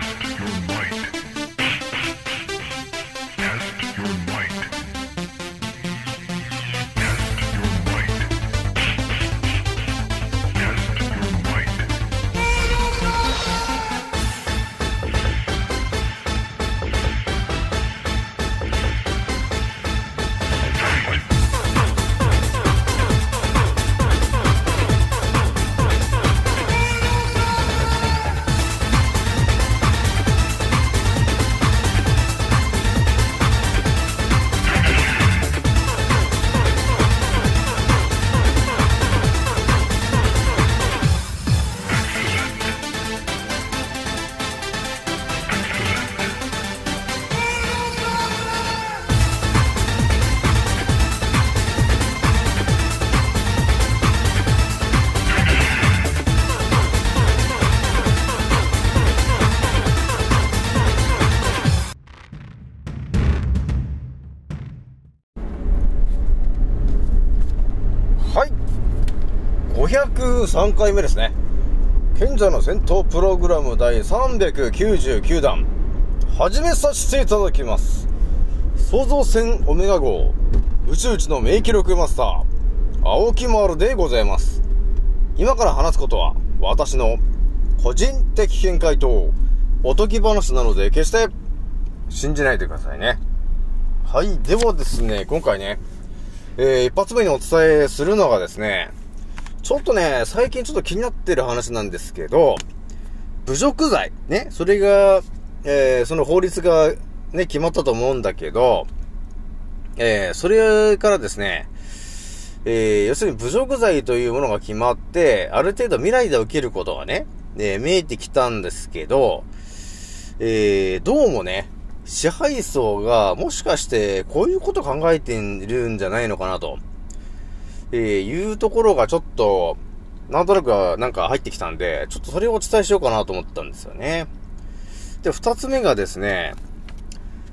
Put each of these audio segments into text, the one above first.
Test your might. 503回目ですね。賢者の戦闘プログラム第399弾。始めさせていただきます。創造船オメガ号、宇宙一の名記録マスター、青木丸でございます。今から話すことは、私の個人的見解と、おとぎ話なので、決して信じないでくださいね。はい。ではですね、今回ね、えー、一発目にお伝えするのがですね、ちょっとね、最近ちょっと気になってる話なんですけど、侮辱罪、ね、それが、えー、その法律がね、決まったと思うんだけど、えー、それからですね、えー、要するに侮辱罪というものが決まって、ある程度未来で起きることがね、えー見えてきたんですけど、えー、どうもね、支配層がもしかしてこういうこと考えてるんじゃないのかなと、えー、いうところがちょっと、なんとなくなんか入ってきたんで、ちょっとそれをお伝えしようかなと思ったんですよね。で、二つ目がですね、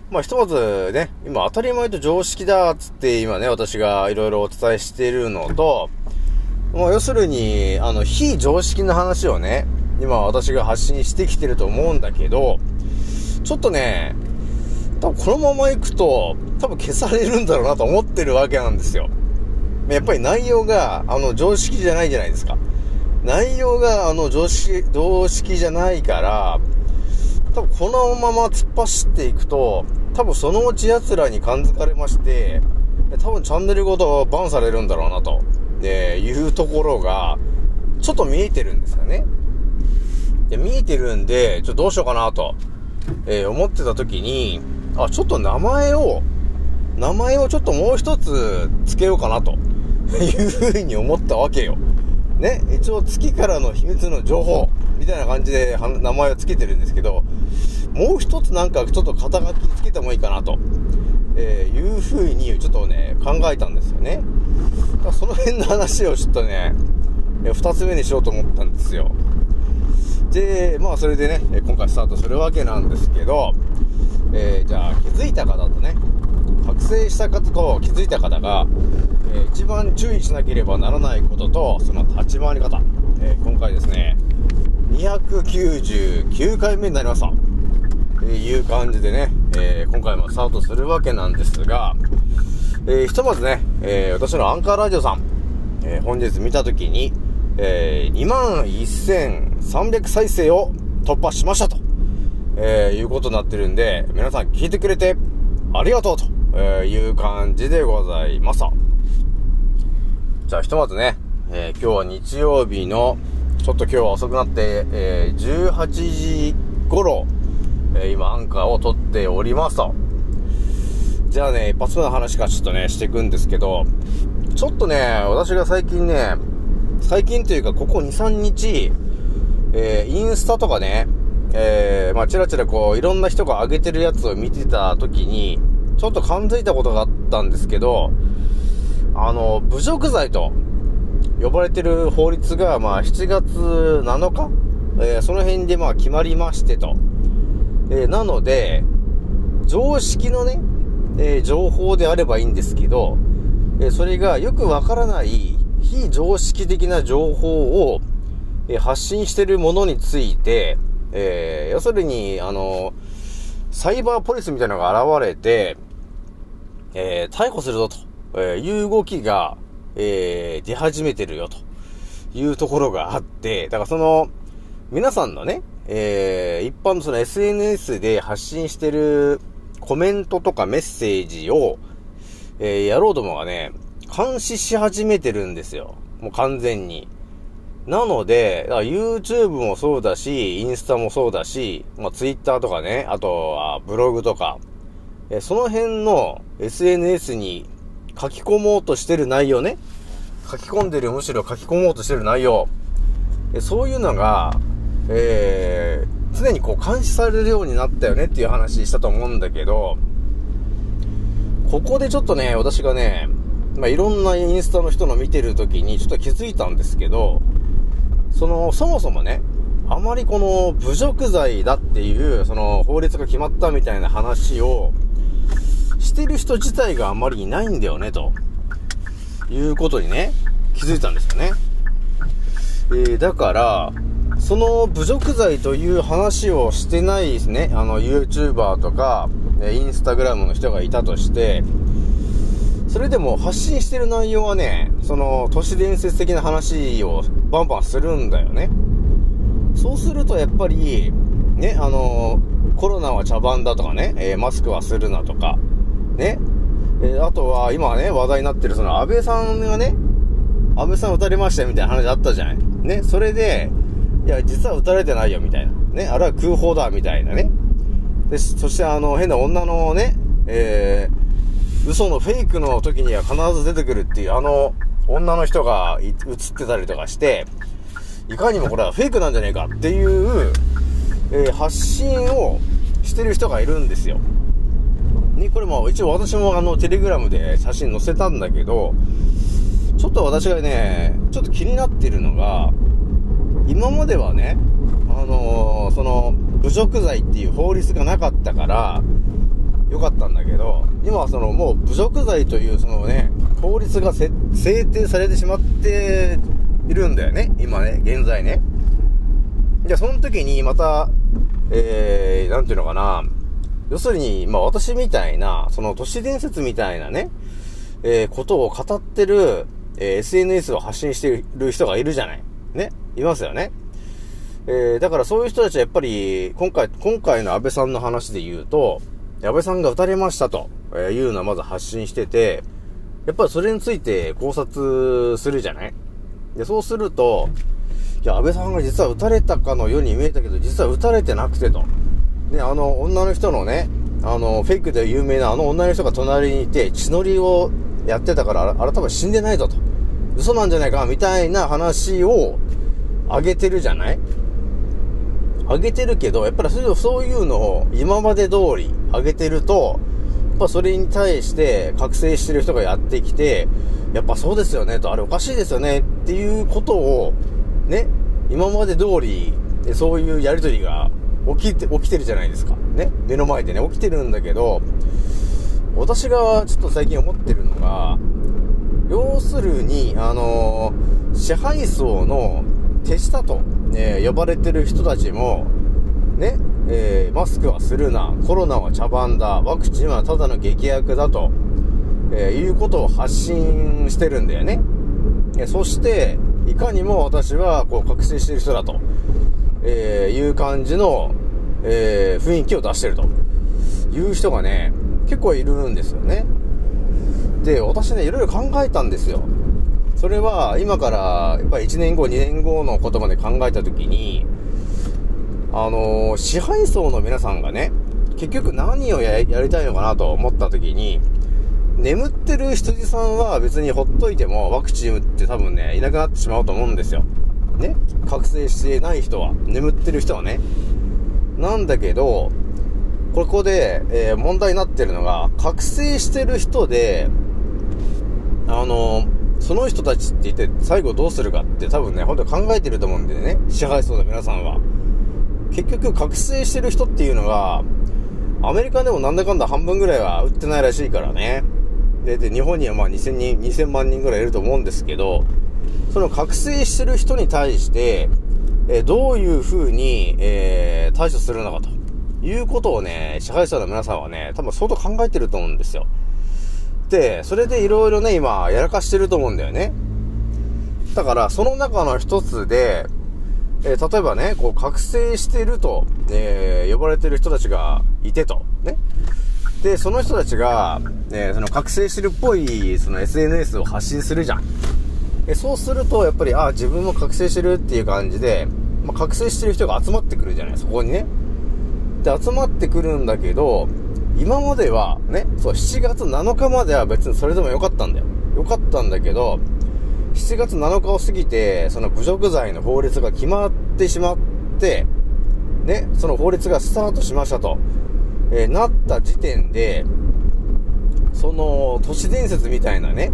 まあ、ひとまずね、今当たり前と常識だっつって今ね、私がいろいろお伝えしているのと、まあ、要するに、あの、非常識な話をね、今私が発信してきてると思うんだけど、ちょっとね、多分このまま行くと、多分消されるんだろうなと思ってるわけなんですよ。やっぱり内容が、あの、常識じゃないじゃないですか。内容が、あの、常識、常識じゃないから、多分このまま突っ走っていくと、多分そのうち奴らに感づかれまして、多分チャンネルごとバンされるんだろうなと、えいうところが、ちょっと見えてるんですよね。で、見えてるんで、ちょっとどうしようかなと、えー思ってた時に、あ、ちょっと名前を、名前をちょっともう一つ付けようかなと、いうふうに思ったわけよ。ね、一応月からの秘密の情報、みたいな感じで名前を付けてるんですけど、もう一つなんかちょっと肩書きつけてもいいかなと、えーいうふうにちょっとね、考えたんですよね。だその辺の話をちょっとね、えー二つ目にしようと思ったんですよ。で、まあそれでね、今回スタートするわけなんですけど、えーじゃあ気づいた方とね、覚醒した方と気づいた方が、えー一番注意しなければならないことと、その立ち回り方、えー今回ですね、299回目になりました。という感じでね、えー今回もスタートするわけなんですが、えひとまずね、え私のアンカーラジオさん、え本日見たときに、えー、21,300再生を突破しましたと、えいうことになってるんで、皆さん聞いてくれてありがとうと、えいう感じでございました。じゃあひとまずね、えー今日は日曜日の、ちょっと今日は遅くなって、えー18時頃、えー今アンカーを撮っておりますと。じゃあね、一発目の話からちょっとね、していくんですけど、ちょっとね、私が最近ね、最近というかここ2、3日、えーインスタとかね、えーまあ、ちらちらこう、いろんな人が上げてるやつを見てた時に、ちょっと感づいたことがあったんですけど、あの、侮辱罪と呼ばれてる法律が、まあ、7月7日、えーその辺でまあ決まりましてと。えーなので、常識のね、えー情報であればいいんですけど、えそれがよくわからない非常識的な情報を、え発信してるものについて、えー、要するに、あの、サイバーポリスみたいなのが現れて、えー、逮捕するぞと、えいう動きが、えー、出始めてるよというところがあって、だからその、皆さんのね、えー、一般のその SNS で発信してるコメントとかメッセージを、えー、やろうどもがね、監視し始めてるんですよ。もう完全に。なので、YouTube もそうだし、インスタもそうだし、まあ、Twitter とかね、あとはブログとか、えその辺の SNS に書き込もうとしてる内容ね。書き込んでる、むしろ書き込もうとしてる内容。えそういうのが、えー、常にこう監視されるようになったよねっていう話したと思うんだけど、ここでちょっとね、私がね、まあ、いろんなインスタの人の見てる時にちょっと気づいたんですけど、その、そもそもね、あまりこの侮辱罪だっていう、その法律が決まったみたいな話をしてる人自体があまりいないんだよね、ということにね、気づいたんですよね。えー、だから、その侮辱罪という話をしてないですね、あの、YouTuber とか、インスタグラムの人がいたとして、それでも発信してる内容はね、その都市伝説的な話をバンバンするんだよね。そうするとやっぱり、ね、あの、コロナは茶番だとかね、えー、マスクはするなとか、ね、えー、あとは今ね、話題になってるその安倍さんがね、安倍さん撃たれましたよみたいな話あったじゃない。ね、それで、いや、実は撃たれてないよみたいな。ね、あれは空砲だみたいなね。で、そしてあの、変な女のね、えー、嘘のフェイクの時には必ず出てくるっていう、あの、女の人が映ってたりとかして、いかにもこれはフェイクなんじゃねえかっていう、えー、発信をしてる人がいるんですよ。に、これも一応私もあの、テレグラムで写真載せたんだけど、ちょっと私がね、ちょっと気になってるのが、今まではね、あのー、その、侮辱罪っていう法律がなかったから、よかったんだけど、今はそのもう侮辱罪というそのね、法律が制定されてしまっているんだよね。今ね、現在ね。じゃあその時にまた、えー、なんていうのかな。要するに、まあ私みたいな、その都市伝説みたいなね、えー、ことを語ってる、えー、SNS を発信している人がいるじゃない。ね。いますよね。えー、だからそういう人たちはやっぱり、今回、今回の安倍さんの話で言うと、安倍さんが撃たれましたと、えいうのはまず発信してて、やっぱりそれについて考察するじゃない？で、そうすると、いや、安倍さんが実は撃たれたかのように見えたけど、実は撃たれてなくてと。ね、あの、女の人のね、あの、フェイクで有名なあの女の人が隣にいて、血のりをやってたから、あれ多分死んでないぞと。嘘なんじゃないか、みたいな話をあげてるじゃない？上げてるけど、やっぱりそういうのを今まで通り上げてると、やっぱそれに対して覚醒してる人がやってきて、やっぱそうですよねと、あれおかしいですよねっていうことを、ね、今まで通り、そういうやりとりが起きて、起きてるじゃないですか。ね、目の前でね、起きてるんだけど、私がちょっと最近思ってるのが、要するに、あのー、支配層の手下と、え呼ばれてる人たちも、ね、えー、マスクはするな、コロナは茶番だ、ワクチンはただの劇薬だと、えー、いうことを発信してるんだよね。えそして、いかにも私は、こう、覚醒してる人だと、えー、いう感じの、えー、雰囲気を出してると、いう人がね、結構いるんですよね。で、私ね、いろいろ考えたんですよ。それは今からやっぱり1年後、2年後のことまで考えたときに、あのー、支配層の皆さんがね、結局何をやりたいのかなと思ったときに、眠ってる羊さんは別にほっといてもワクチン打って多分ね、いなくなってしまうと思うんですよ。ね？覚醒してない人は、眠ってる人はね。なんだけど、ここで、えー、問題になってるのが、覚醒してる人で、あのーその人たちって言って最後どうするかって多分ね、本当に考えてると思うんでね、支配層の皆さんは。結局覚醒してる人っていうのが、アメリカでもなんだかんだ半分ぐらいは売ってないらしいからね。で、で、日本にはまあ2000人、2000万人ぐらいいると思うんですけど、その覚醒してる人に対して、えどういう風に、えー対処するのかということをね、支配者の皆さんはね、多分相当考えてると思うんですよ。で、それでいろいろね、今、やらかしてると思うんだよね。だから、その中の一つで、えー例えばね、こう、覚醒してると、えー呼ばれてる人たちがいてと、ね。で、その人たちが、えーその覚醒してるっぽい、その SNS を発信するじゃん。えそうすると、やっぱり、あ自分も覚醒してるっていう感じで、まあ、覚醒してる人が集まってくるじゃない、そこにね。で、集まってくるんだけど、今までは、ね、そう、7月7日までは別にそれでもよかったんだよ。よかったんだけど、7月7日を過ぎて、その侮辱罪の法律が決まってしまって、ね、その法律がスタートしましたと、えーなった時点で、その、都市伝説みたいなね、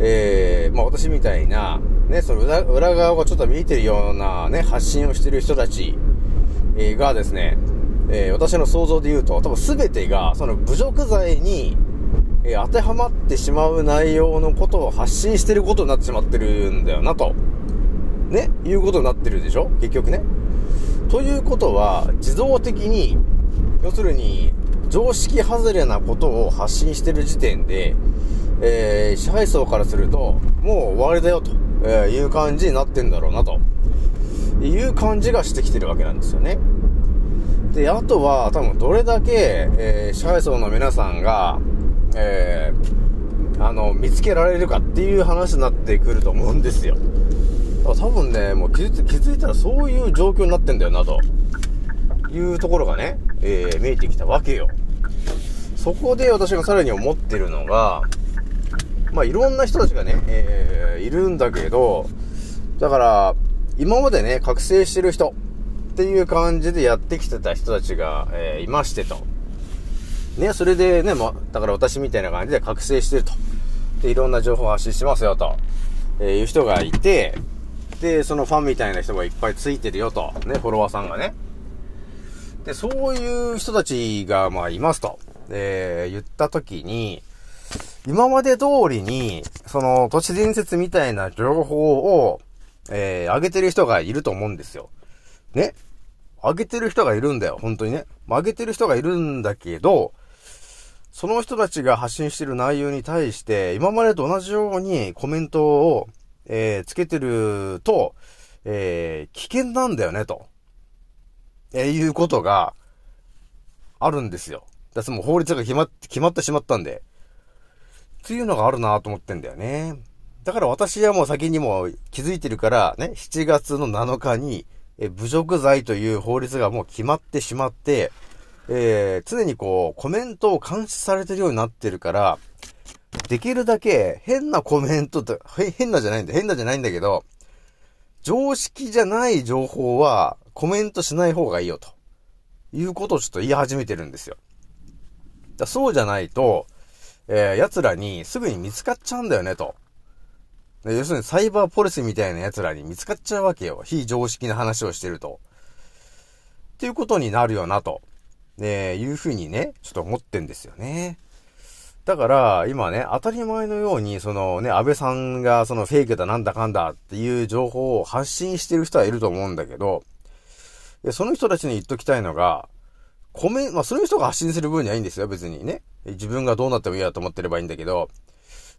えー、まあ私みたいな、ね、その裏裏側をちょっと見えてるようなね、発信をしてる人たち、えーがですね、えー私の想像で言うと、多分全てが、その侮辱罪に、えー当てはまってしまう内容のことを発信してることになってしまってるんだよなと。ね、いうことになってるでしょ？結局ね。ということは、自動的に、要するに、常識外れなことを発信してる時点で、えー支配層からすると、もう終わりだよと、えいう感じになってんだろうなと、いう感じがしてきてるわけなんですよね。で、あとは、多分どれだけ、えー支配層の皆さんが、えーあの、見つけられるかっていう話になってくると思うんですよ。多分ね、もう気づい気づいたらそういう状況になってんだよなと。いうところがね、えー見えてきたわけよ。そこで私がさらに思ってるのが、まあ、いろんな人たちがね、えーいるんだけど、だから、今までね、覚醒してる人っていう感じでやってきてた人たちが、えーいましてと。ね、それでね、ま、だから私みたいな感じで覚醒してると。で、いろんな情報を発信しますよと、えーいう人がいて、で、そのファンみたいな人がいっぱいついてるよと。ね、フォロワーさんがね。で、そういう人たちが、まあ、いますと。えー言ったときに、今まで通りに、その、都市伝説みたいな情報を、えー上げてる人がいると思うんですよ。ね上げてる人がいるんだよ、本当にね。まあげてる人がいるんだけど、その人たちが発信してる内容に対して、今までと同じようにコメントを、えーつけてると、えー危険なんだよね、と。えーいうことが、あるんですよ。だってもう法律が決まって、決まってしまったんで。っていうのがあるなと思ってんだよね。だから私はもう先にも気づいてるから、ね、7月の7日に、え、侮辱罪という法律がもう決まってしまって、えー常にこう、コメントを監視されてるようになってるから、できるだけ変なコメントと、変なじゃないんだ、変なじゃないんだけど、常識じゃない情報はコメントしない方がいいよと。いうことをちょっと言い始めてるんですよ。だそうじゃないと、えー奴らにすぐに見つかっちゃうんだよねと。要するにサイバーポリスみたいな奴らに見つかっちゃうわけよ。非常識な話をしてると。っていうことになるよなと。ねいうふうにね、ちょっと思ってんですよね。だから、今ね、当たり前のように、そのね、安倍さんがそのフェイクだなんだかんだっていう情報を発信してる人はいると思うんだけど、その人たちに言っときたいのが、コメン、まあ、その人が発信する分にはいいんですよ、別にね。自分がどうなってもいいやと思ってればいいんだけど、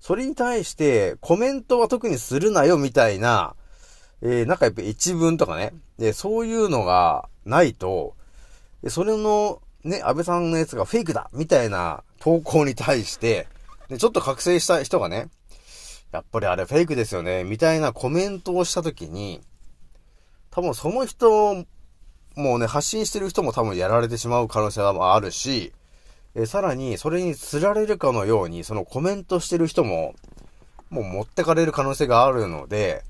それに対して、コメントは特にするなよ、みたいな、えー、なんかやっぱ一文とかね、で、そういうのがないと、それの、ね、安倍さんのやつがフェイクだみたいな投稿に対して、でちょっと覚醒した人がね、やっぱりあれフェイクですよね、みたいなコメントをしたときに、多分その人、もうね、発信してる人も多分やられてしまう可能性はあるし、えさらに、それに釣られるかのように、そのコメントしてる人も、もう持ってかれる可能性があるので、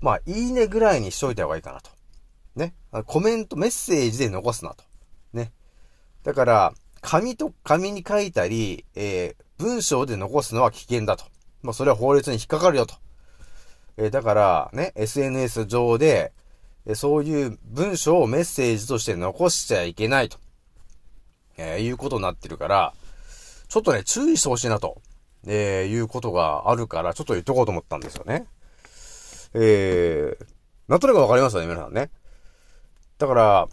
まあ、いいねぐらいにしといた方がいいかなと。ね。コメント、メッセージで残すなと。ね。だから、紙と、紙に書いたり、えー文章で残すのは危険だと。まあ、それは法律に引っかかるよと。えーだから、ね、SNS 上で、えそういう文章をメッセージとして残しちゃいけないと。えーいうことになってるから、ちょっとね、注意してほしいなと、えーいうことがあるから、ちょっと言っとこうと思ったんですよね。えーなんとなくわかりますよね、皆さんね。だから、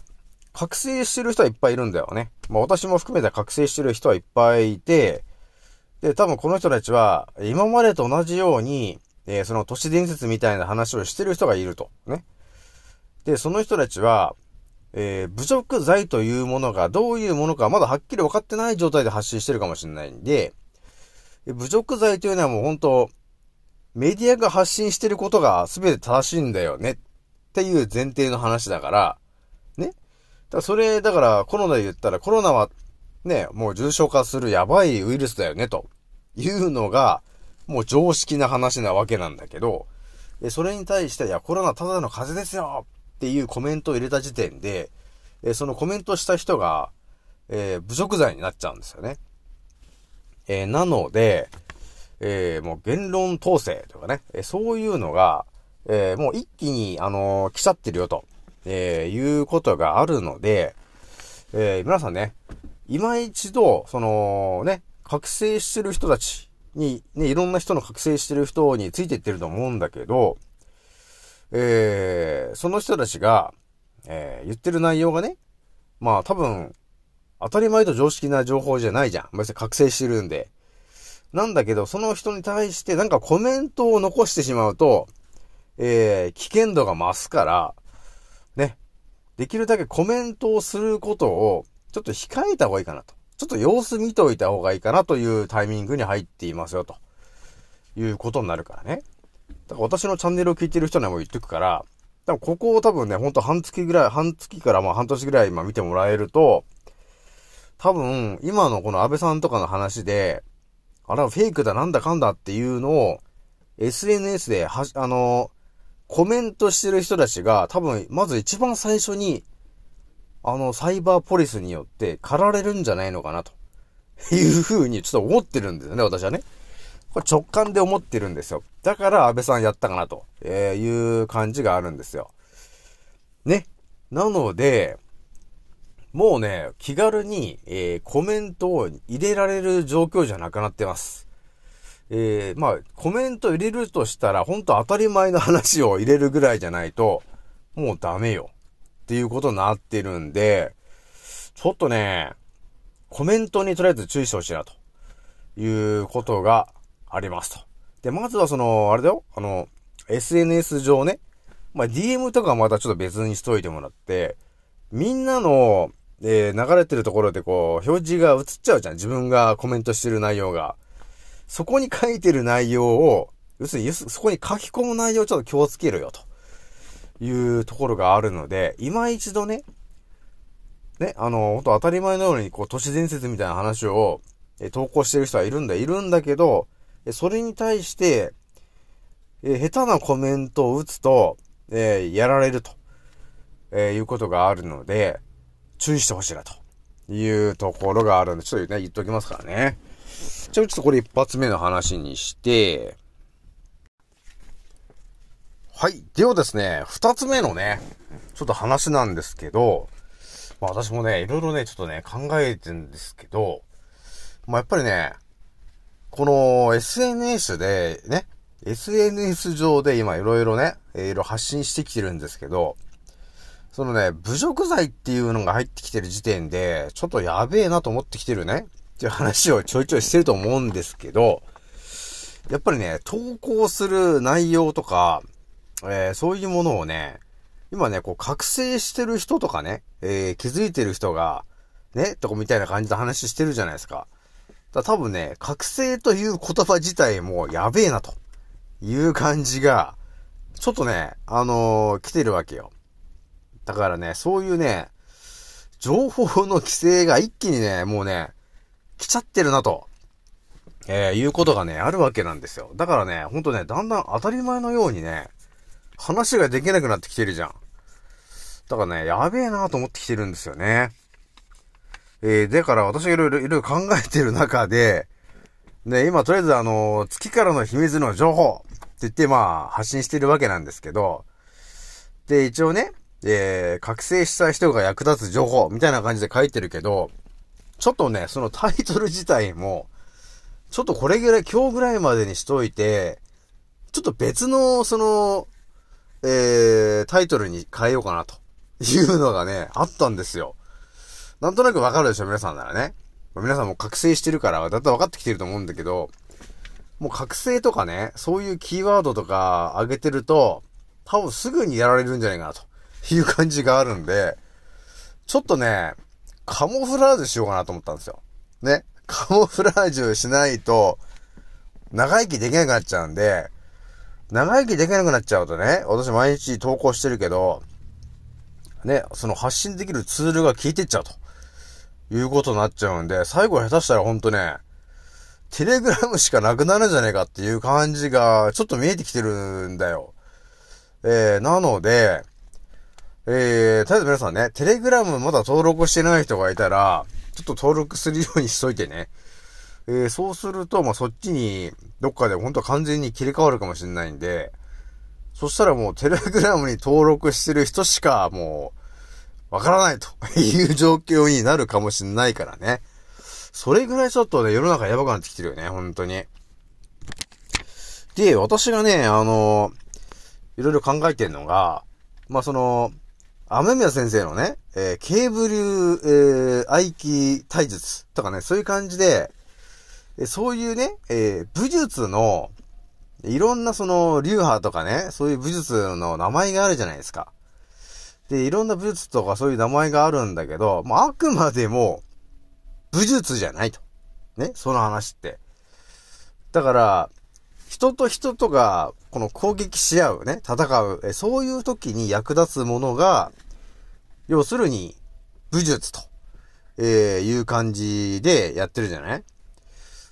覚醒してる人はいっぱいいるんだよね。まあ私も含めて覚醒してる人はいっぱいいて、で、多分この人たちは、今までと同じように、えーその都市伝説みたいな話をしてる人がいると。ね。で、その人たちは、えー侮辱罪というものがどういうものかまだはっきり分かってない状態で発信してるかもしれないんで、侮辱罪というのはもう本当メディアが発信してることが全て正しいんだよね。っていう前提の話だから、ね。だからそれ、だからコロナで言ったらコロナはね、もう重症化するやばいウイルスだよね。というのがもう常識な話なわけなんだけど、それに対して、いや、コロナただの風邪ですよ。っていうコメントを入れた時点で、えそのコメントした人が、えー侮辱罪になっちゃうんですよね。えーなので、えーもう言論統制とかね、えそういうのが、えもう一気に、あの来ちゃってるよと、えいうことがあるので、え皆さんね、今一度、そのね、覚醒してる人たちに、ね、いろんな人の覚醒してる人についていってると思うんだけど、えーその人たちが、えー言ってる内容がね、まあ多分、当たり前と常識な情報じゃないじゃん。別に覚醒してるんで。なんだけど、その人に対してなんかコメントを残してしまうと、えー危険度が増すから、ね。できるだけコメントをすることを、ちょっと控えた方がいいかなと。ちょっと様子見といた方がいいかなというタイミングに入っていますよ、ということになるからね。だから私のチャンネルを聞いてる人にはもう言っとくから、多分ここを多分ね、ほんと半月ぐらい、半月からまあ半年ぐらい今見てもらえると、多分今のこの安倍さんとかの話で、あれはフェイクだなんだかんだっていうのを SNS では、あの、コメントしてる人たちが多分まず一番最初にあのサイバーポリスによって狩られるんじゃないのかなというふうにちょっと思ってるんですよね、私はね。これ直感で思ってるんですよ。だから安倍さんやったかなと、えいう感じがあるんですよ。ね。なので、もうね、気軽に、えーコメントを入れられる状況じゃなくなってます。えーまあ、コメント入れるとしたら、本当当たり前の話を入れるぐらいじゃないと、もうダメよ。っていうことになってるんで、ちょっとね、コメントにとりあえず注意してほしいな、ということがありますと。で、まずはその、あれだよ、あの、SNS 上ね、まあ、DM とかはまたちょっと別にしといてもらって、みんなの、えー流れてるところでこう、表示が映っちゃうじゃん。自分がコメントしてる内容が。そこに書いてる内容を、要するに、そこに書き込む内容をちょっと気をつけろよ、というところがあるので、今一度ね、ね、あの、本当当たり前のように、こう、都市伝説みたいな話を、えー投稿してる人はいるんだ、いるんだけど、それに対して、え下手なコメントを打つと、えやられると、えいうことがあるので、注意してほしいな、というところがあるんで、ちょっとね、言っておきますからね。じゃあ、ちょっとこれ一発目の話にして、はい。ではですね、二つ目のね、ちょっと話なんですけど、まあ私もね、いろいろね、ちょっとね、考えてるんですけど、まあやっぱりね、この SNS でね、SNS 上で今いろいろね、いろいろ発信してきてるんですけど、そのね、侮辱罪っていうのが入ってきてる時点で、ちょっとやべえなと思ってきてるね、っていう話をちょいちょいしてると思うんですけど、やっぱりね、投稿する内容とか、えーそういうものをね、今ね、こう、覚醒してる人とかね、えー気づいてる人が、ね、とかみたいな感じで話してるじゃないですか。だ多分ね、覚醒という言葉自体もやべえなという感じが、ちょっとね、あのー来てるわけよ。だからね、そういうね、情報の規制が一気にね、もうね、来ちゃってるなと、えーいうことがね、あるわけなんですよ。だからね、ほんとね、だんだん当たり前のようにね、話ができなくなってきてるじゃん。だからね、やべえなと思ってきてるんですよね。えー、だから私がいろいろ、いろいろ考えてる中で、ね、今とりあえずあの、月からの秘密の情報って言ってまあ、発信してるわけなんですけど、で、一応ね、えー、覚醒した人が役立つ情報みたいな感じで書いてるけど、ちょっとね、そのタイトル自体も、ちょっとこれぐらい、今日ぐらいまでにしといて、ちょっと別の、その、えー、タイトルに変えようかなというのがね、あったんですよ。なんとなくわかるでしょ、皆さんならね。皆さんも覚醒してるから、だったら分かってきてると思うんだけど、もう覚醒とかね、そういうキーワードとか上げてると、多分すぐにやられるんじゃないかなという感じがあるんで、ちょっとね、カモフラージュしようかなと思ったんですよ。ね。カモフラージュしないと、長生きできなくなっちゃうんで、長生きできなくなっちゃうとね、私毎日投稿してるけど、ね、その発信できるツールが効いてっちゃうと。いうことになっちゃうんで、最後下手したらほんとね、テレグラムしかなくなるんじゃねえかっていう感じが、ちょっと見えてきてるんだよ。えー、なので、えー、とりあえず皆さんね、テレグラムまだ登録してない人がいたら、ちょっと登録するようにしといてね。えー、そうすると、まあ、そっちに、どっかで本当完全に切り替わるかもしれないんで、そしたらもうテレグラムに登録してる人しか、もう、わからないと いう状況になるかもしれないからね。それぐらいちょっとね、世の中やばくなってきてるよね、本当に。で、私がね、あの、いろいろ考えてるのが、まあ、その、雨宮先生のね、えー、ケーブル、えー、愛機体術とかね、そういう感じで、えそういうね、えー、武術の、いろんなその、流派とかね、そういう武術の名前があるじゃないですか。で、いろんな武術とかそういう名前があるんだけど、まあ、あくまでも、武術じゃないと。ね、その話って。だから、人と人とが、この攻撃し合うね、戦う、えそういう時に役立つものが、要するに、武術と、えー、いう感じでやってるじゃない？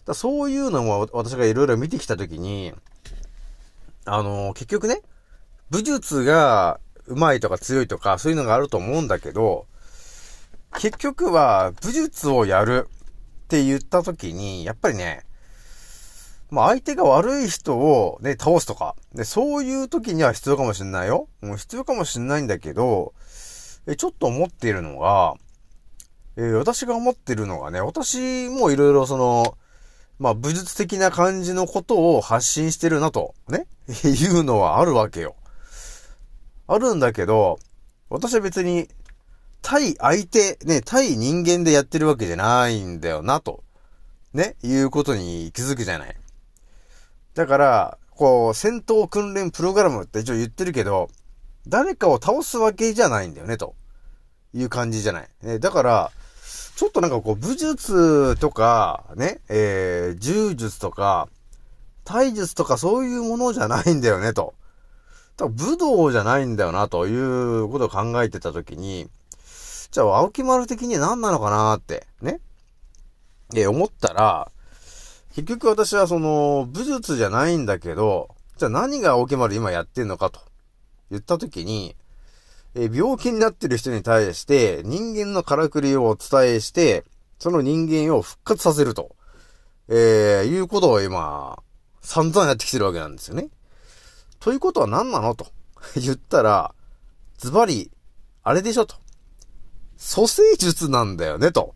だそういうのも私がいろいろ見てきた時に、あのー、結局ね、武術が上手いとか強いとか、そういうのがあると思うんだけど、結局は武術をやるって言った時に、やっぱりね、まあ相手が悪い人をね、倒すとか。で、そういう時には必要かもしんないよ。もう必要かもしんないんだけど、え、ちょっと思っているのが、えー、私が思ってるのがね、私もいろいろその、まあ武術的な感じのことを発信してるなと、ね、いうのはあるわけよ。あるんだけど、私は別に、対相手、ね、対人間でやってるわけじゃないんだよな、と、ね、いうことに気づくじゃない。だから、こう、戦闘訓練プログラムって一応言ってるけど、誰かを倒すわけじゃないんだよね、という感じじゃない。ね、だから、ちょっとなんかこう、武術とか、ね、えー、柔術とか、体術とかそういうものじゃないんだよね、と。多分武道じゃないんだよな、ということを考えてたときに、じゃあ、青木丸的には何なのかなって、ね。え、思ったら、結局私はその、武術じゃないんだけど、じゃあ何が青木丸今やってんのかと言ったときに、え病気になってる人に対して人間のからくりをお伝えして、その人間を復活させると、えー、いうことを今、散々やってきてるわけなんですよね。ということは何なの？と 言ったら、ズバリ、あれでしょと。蘇生術なんだよね、と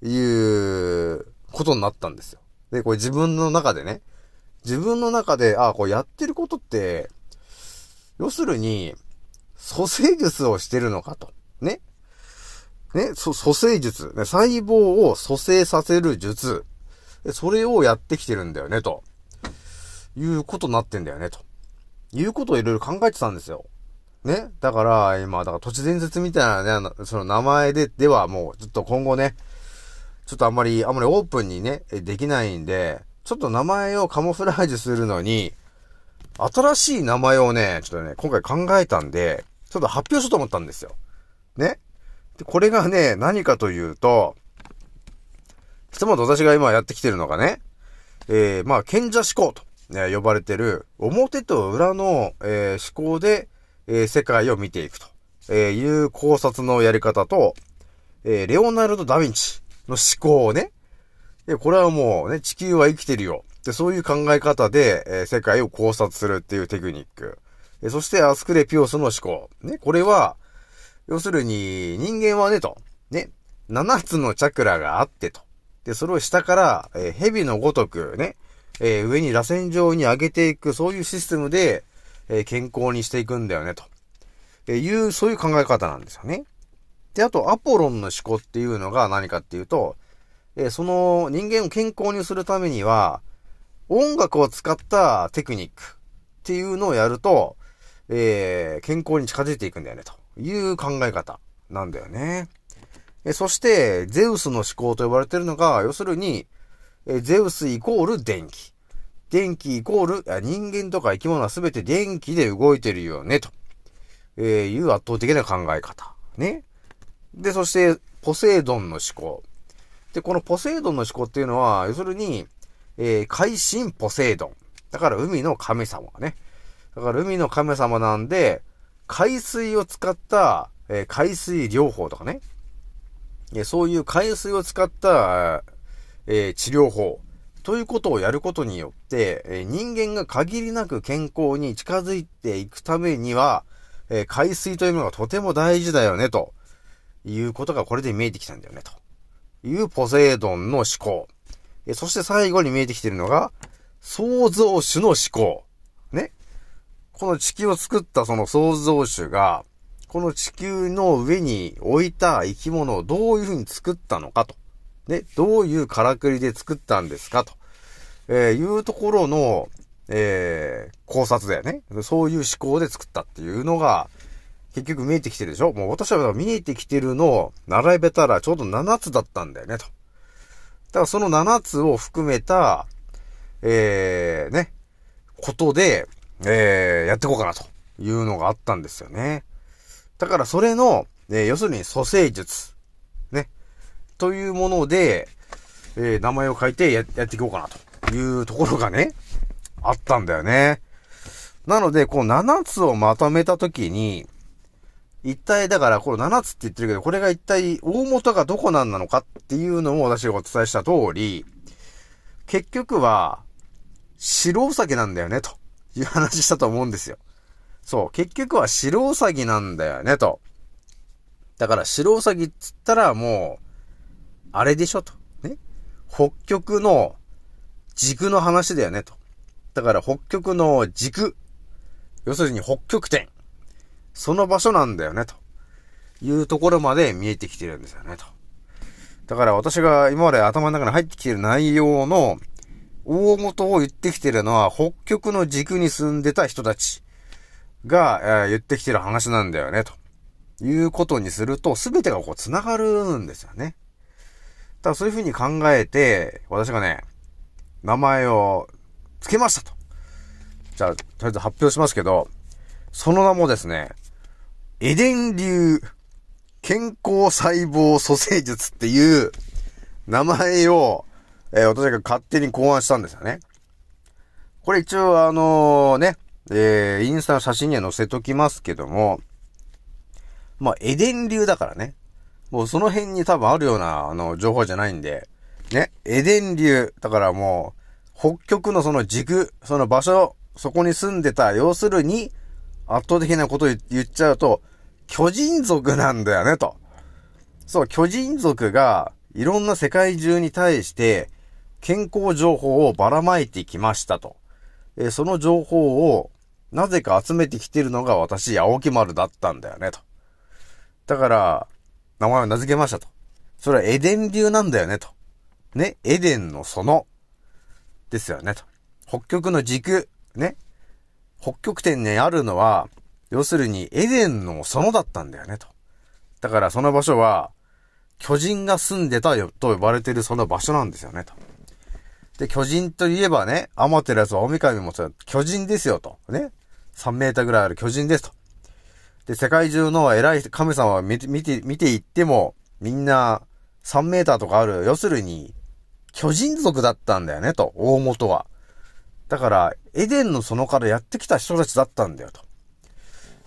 いうことになったんですよ。で、これ自分の中でね、自分の中で、ああこうやってることって、要するに、蘇生術をしてるのかと。ね。ね、蘇生術。ね、細胞を蘇生させる術。それをやってきてるんだよね、と。いうことになってんだよね、と。いうことをいろいろ考えてたんですよ。ね？だから、今、だから土地伝説みたいなね、その名前で、ではもう、ちょっと今後ね、ちょっとあんまり、あんまりオープンにね、できないんで、ちょっと名前をカモフラージュするのに、新しい名前をね、ちょっとね、今回考えたんで、ちょっと発表しようと思ったんですよ。ね？で、これがね、何かというと、ひとまず私が今やってきてるのがね、えー、まあ、賢者思考と、ね、呼ばれてる、表と裏の、えー、思考で、えー、世界を見ていくと、えー、いう考察のやり方と、え、レオナルド・ダヴィンチ。の思考をね、で、これはもうね、地球は生きてるよ。で、そういう考え方で、え、世界を考察するっていうテクニック。えそして、アスクレピオスの思考。ね、これは、要するに、人間はね、と。ね、7つのチャクラがあってと。で、それを下から、えー、蛇のごとくね、えー、上に螺旋状に上げていく、そういうシステムで、えー健康にしていくんだよね、とえいう、そういう考え方なんですよね。で、あと、アポロンの思考っていうのが何かっていうと、えーその人間を健康にするためには、音楽を使ったテクニックっていうのをやると、えー健康に近づいていくんだよね、という考え方なんだよね。えそして、ゼウスの思考と呼ばれてるのが、要するに、えゼウスイコール電気。電気イコール、人間とか生き物はすべて電気で動いてるよね、と、えいう圧倒的な考え方。ね。で、そして、ポセイドンの思考。で、このポセイドンの思考っていうのは、要するに、えー海神ポセイドン。だから海の神様ね。だから海の神様なんで、海水を使った、えー海水療法とかね。えそういう海水を使った、えー治療法ということをやることによって、え人間が限りなく健康に近づいていくためには、え海水というものがとても大事だよね、ということがこれで見えてきたんだよね、というポセイドンの思考。えそして最後に見えてきているのが、創造主の思考。ね。この地球を作ったその創造主が、この地球の上に置いた生き物をどういうふうに作ったのかと。ね、どういうからくりで作ったんですか？と。えいうところの、えー考察だよね。そういう思考で作ったっていうのが、結局見えてきてるでしょ？もう私は見えてきてるのを並べたらちょうど7つだったんだよね、と。だからその7つを含めた、えー、ね、ことで、えー、やっていこうかなというのがあったんですよね。だからそれの、えー要するに蘇生術、というもので、えー名前を書いてややっていこうかなというところがね、あったんだよね。なので、この7つをまとめたときに、一体、だから、この7つって言ってるけど、これが一体大元がどこなんなのかっていうのも私がお伝えした通り、結局は、白ウサギなんだよね、という話したと思うんですよ。そう、結局は白ウサギなんだよね、と。だから白ウサギっつったらもう、あれでしょ、と。ね。北極の軸の話だよね、と。だから北極の軸。要するに北極点。その場所なんだよね、というところまで見えてきてるんですよね、と。だから私が今まで頭の中に入ってきてる内容の大元を言ってきてるのは北極の軸に住んでた人たちが、え言ってきてる話なんだよね、ということにすると全てがこう繋がるんですよね。だからそういうふうに考えて、私がね、名前を付けましたと。じゃあ、とりあえず発表しますけど、その名もですね、エデン流健康細胞蘇生術っていう名前を、えー私が勝手に考案したんですよね。これ一応あのね、えーインスタの写真には載せときますけども、まあ、エデン流だからね。もうその辺に多分あるような、あの、情報じゃないんで、ね、エデン流、だからもう、北極のその軸、その場所、そこに住んでた、要するに、圧倒的なこと言っちゃうと、巨人族なんだよね、と。そう、巨人族が、いろんな世界中に対して、健康情報をばらまいてきましたと。えーその情報を、なぜか集めてきてるのが私、青木丸だったんだよね、と。だから、名前を名付けましたと。それはエデン流なんだよね、と。ね、エデンの園。ですよね、と。北極の軸、ね。北極点にあるのは、要するにエデンの園だったんだよね、と。だからその場所は、巨人が住んでたよ、と呼ばれてるその場所なんですよね、と。で、巨人といえばね、アマテラス、大神もそう巨人ですよ、と。ね。3メーターぐらいある巨人です、と。で、世界中の偉い神様を見て、見て、見ていっても、みんな3メーターとかある。要するに、巨人族だったんだよね、と。大元は。だから、エデンの園からやってきた人たちだったんだよ、と。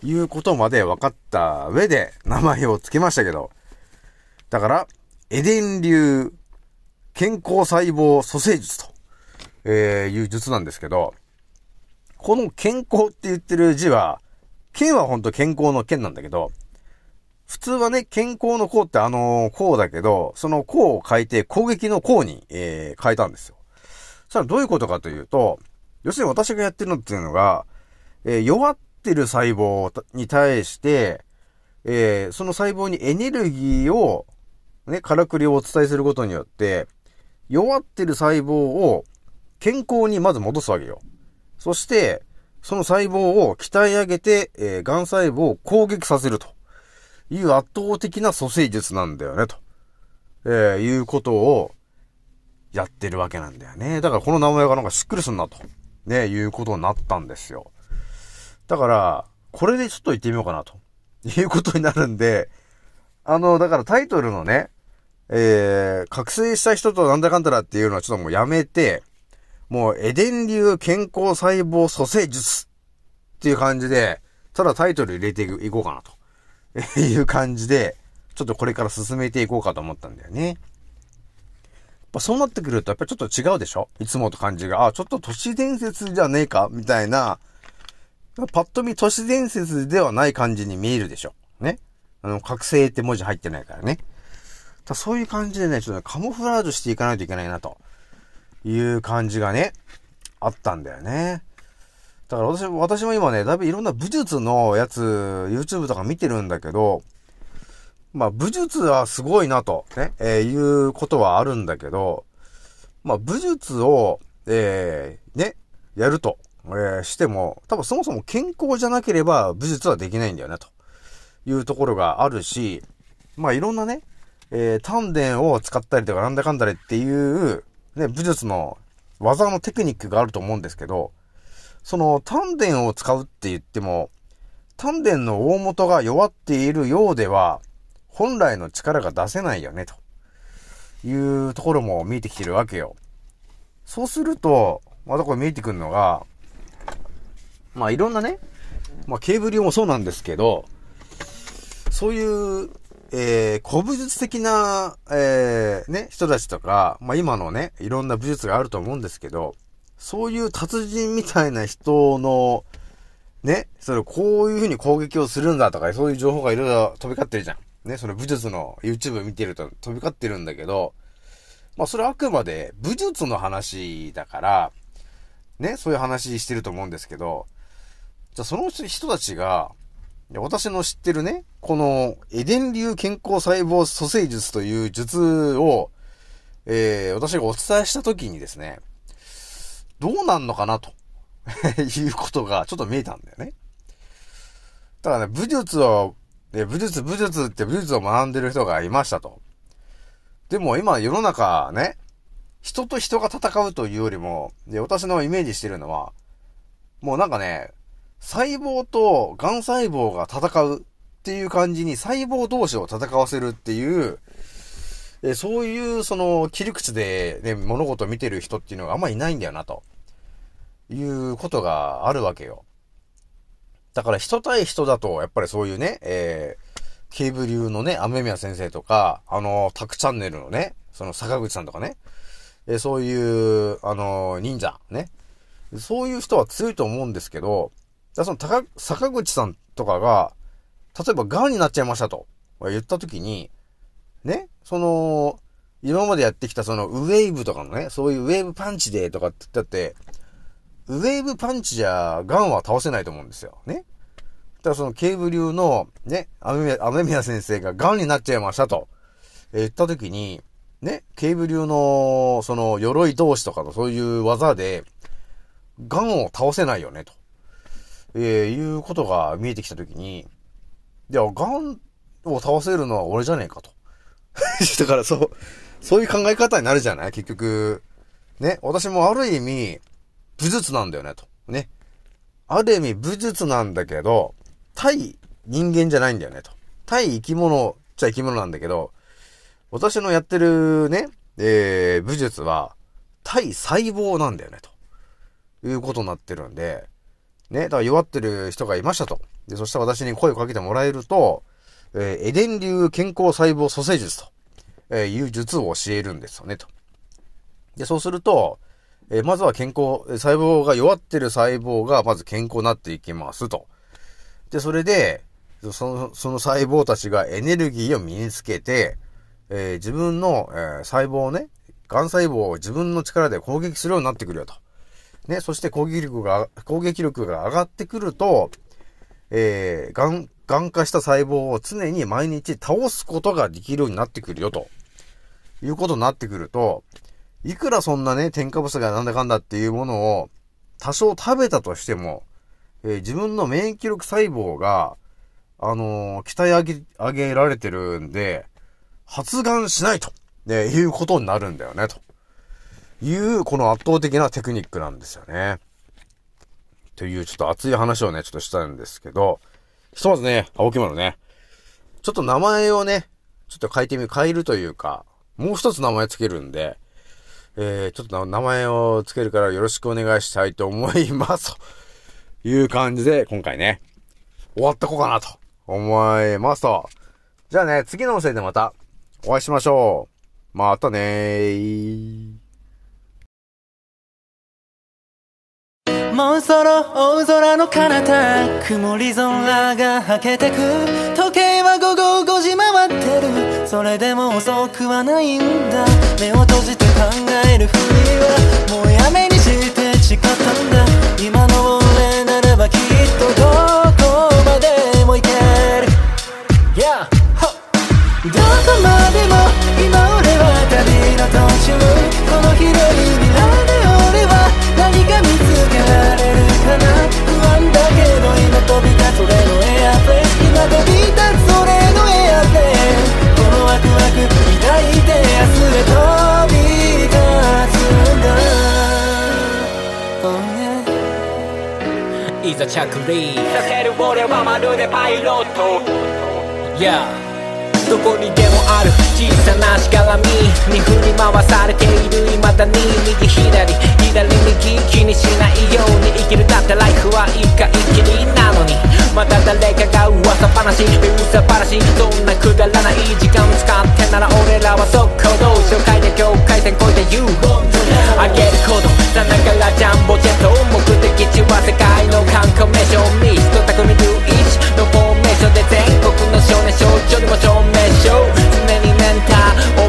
いうことまで分かった上で、名前を付けましたけど。だから、エデン流健康細胞蘇生術と、えー、いう術なんですけど、この健康って言ってる字は、健はほんと健康の健なんだけど、普通はね、健康の康ってあのー、だけど、その康を変えて攻撃の康に、えー、変えたんですよ。それはどういうことかというと、要するに私がやってるのっていうのが、えー弱ってる細胞に対して、えーその細胞にエネルギーを、ね、からくりをお伝えすることによって、弱ってる細胞を健康にまず戻すわけよ。そして、その細胞を鍛え上げて、えー、癌細胞を攻撃させるという圧倒的な蘇生術なんだよね、と、えーいうことをやってるわけなんだよね。だからこの名前がなんかしっくりすんなと、ね、いうことになったんですよ。だから、これでちょっと言ってみようかな、ということになるんで、あの、だからタイトルのね、えー、覚醒した人となんだかんだらっていうのはちょっともうやめて、もうエデン流健康細胞蘇生術っていう感じで、ただタイトル入れていこうかなと いう感じで、ちょっとこれから進めていこうかと思ったんだよね。やっぱそうなってくると、やっぱちょっと違うでしょ？いつもと感じが、あ、ちょっと都市伝説じゃねえか？みたいな、パッと見都市伝説ではない感じに見えるでしょ？ね？あの、覚醒って文字入ってないからね。だそういう感じでね、ちょっと、カモフラージュしていかないといけないな、という感じがね、あったんだよね。だから私も、私も今ね、だいぶいろんな武術のやつ、YouTube とか見てるんだけど、まあ武術はすごいなと、ね、えーいうことはあるんだけど、まあ武術を、えーね、やると、えーしても、多分そもそも健康じゃなければ武術はできないんだよね、というところがあるし、まあいろんなね、えー丹田を使ったりとかなんだかんだでっていう、ね、武術の技のテクニックがあると思うんですけど、その丹田を使うって言っても、丹田の大元が弱っているようでは、本来の力が出せないよね、というところも見えてきてるわけよ。そうすると、またこれ見えてくるのが、まあいろんなね、まあケーブル用もそうなんですけど、そういう、えー、古武術的な、えー、ね、人たちとか、まあ今のね、いろんな武術があると思うんですけど、そういう達人みたいな人の、ね、それこういう風に攻撃をするんだとか、そういう情報がいろいろ飛び交ってるじゃん。ね、その武術の YouTube 見てると飛び交ってるんだけど、まあそれあくまで武術の話だから、ね、そういう話してると思うんですけど、じゃあその人たちが、私の知ってるね、このエデン流健康細胞蘇生術という術を、えー、私がお伝えしたときにですね、どうなんのかなと いうことがちょっと見えたんだよね。だからね、武術を、ね、武術、武術って武術を学んでる人がいましたと。でも今世の中ね、人と人が戦うというよりも、で、私のイメージしてるのは、もうなんかね、細胞と癌細胞が戦うっていう感じに細胞同士を戦わせるっていう、えそういうその切り口でね、物事を見てる人っていうのがあんまりいないんだよな、ということがあるわけよ。だから人対人だと、やっぱりそういうね、えー、ケーブ流のね、雨宮先生とか、あの、タクチャンネルのね、その坂口さんとかね、えーそういう、あの、忍者、ね。そういう人は強いと思うんですけど、その高、坂口さんとかが、例えば癌になっちゃいましたと言ったときに、ね、その、今までやってきたそのウェーブとかのね、そういうウェーブパンチでとかって言ったって、ウェーブパンチじゃ癌は倒せないと思うんですよ。ね。だからそのケーブ流のね、アメミヤ、アメミヤ先生が癌になっちゃいましたと、言ったときに、ね、ケーブ流のその鎧同士とかのそういう技で、癌を倒せないよね、と。えーいうことが見えてきたときに、いや、癌を倒せるのは俺じゃねえかと。だからそう、そういう考え方になるじゃない？結局。ね、私もある意味、武術なんだよね、と。ね？ある意味武術なんだけど、対人間じゃないんだよね、と。対生き物っちゃ生き物なんだけど、私のやってるね、えー、武術は、対細胞なんだよね、ということになってるんで、ね、だから弱ってる人がいましたと。で、そしたら私に声をかけてもらえると、えーエデン流健康細胞蘇生術と、えーいう術を教えるんですよね、と。で、そうすると、えーまずは健康、細胞が弱ってる細胞がまず健康になっていきますと。で、それで、その、その細胞たちがエネルギーを身につけて、えー自分の、えー細胞をね、癌細胞を自分の力で攻撃するようになってくるよと。ね、そして攻撃力が、攻撃力が上がってくると、えー、がん、がん化した細胞を常に毎日倒すことができるようになってくるよ、と。いうことになってくると、いくらそんなね、添加物がなんだかんだっていうものを多少食べたとしても、えー、自分の免疫力細胞が、あのー、鍛え上げ、上げられてるんで、発がんしないと、ね、いうことになるんだよね、と。いう、この圧倒的なテクニックなんですよね。という、ちょっと熱い話をね、ちょっとしたんですけど、ひとまずね、青木丸ね、ちょっと名前をね、ちょっと変えてみ、変えるというか、もう一つ名前つけるんで、えー、ちょっと名前をつけるからよろしくお願いしたいと思います。という感じで、今回ね、終わったこうかなと思いますと。じゃあね、次の音声でまたお会いしましょう。またねー。もうそろ大空の彼方曇り空がはけてく。時計は午後5時回ってる。それでも遅くはないんだ。目を閉じて考えるふりはもうやめにいざ着陸させる俺はまるでパイロット。Yeah どこにでもある。小さなしがらみに振り回されている。未だに右左左右気にしないように生きる。だってライフは一回きりなのに。また誰かが噂話。噂話。そんなくだらない時間使ってなら俺らは速攻動紹介で境界線越えて言う。あげること。さながらジャンボジェット。目的地は世界の観光名所。ミスト匠龍一のフォー所で全国の少年少女にも証明しよう。常にメンター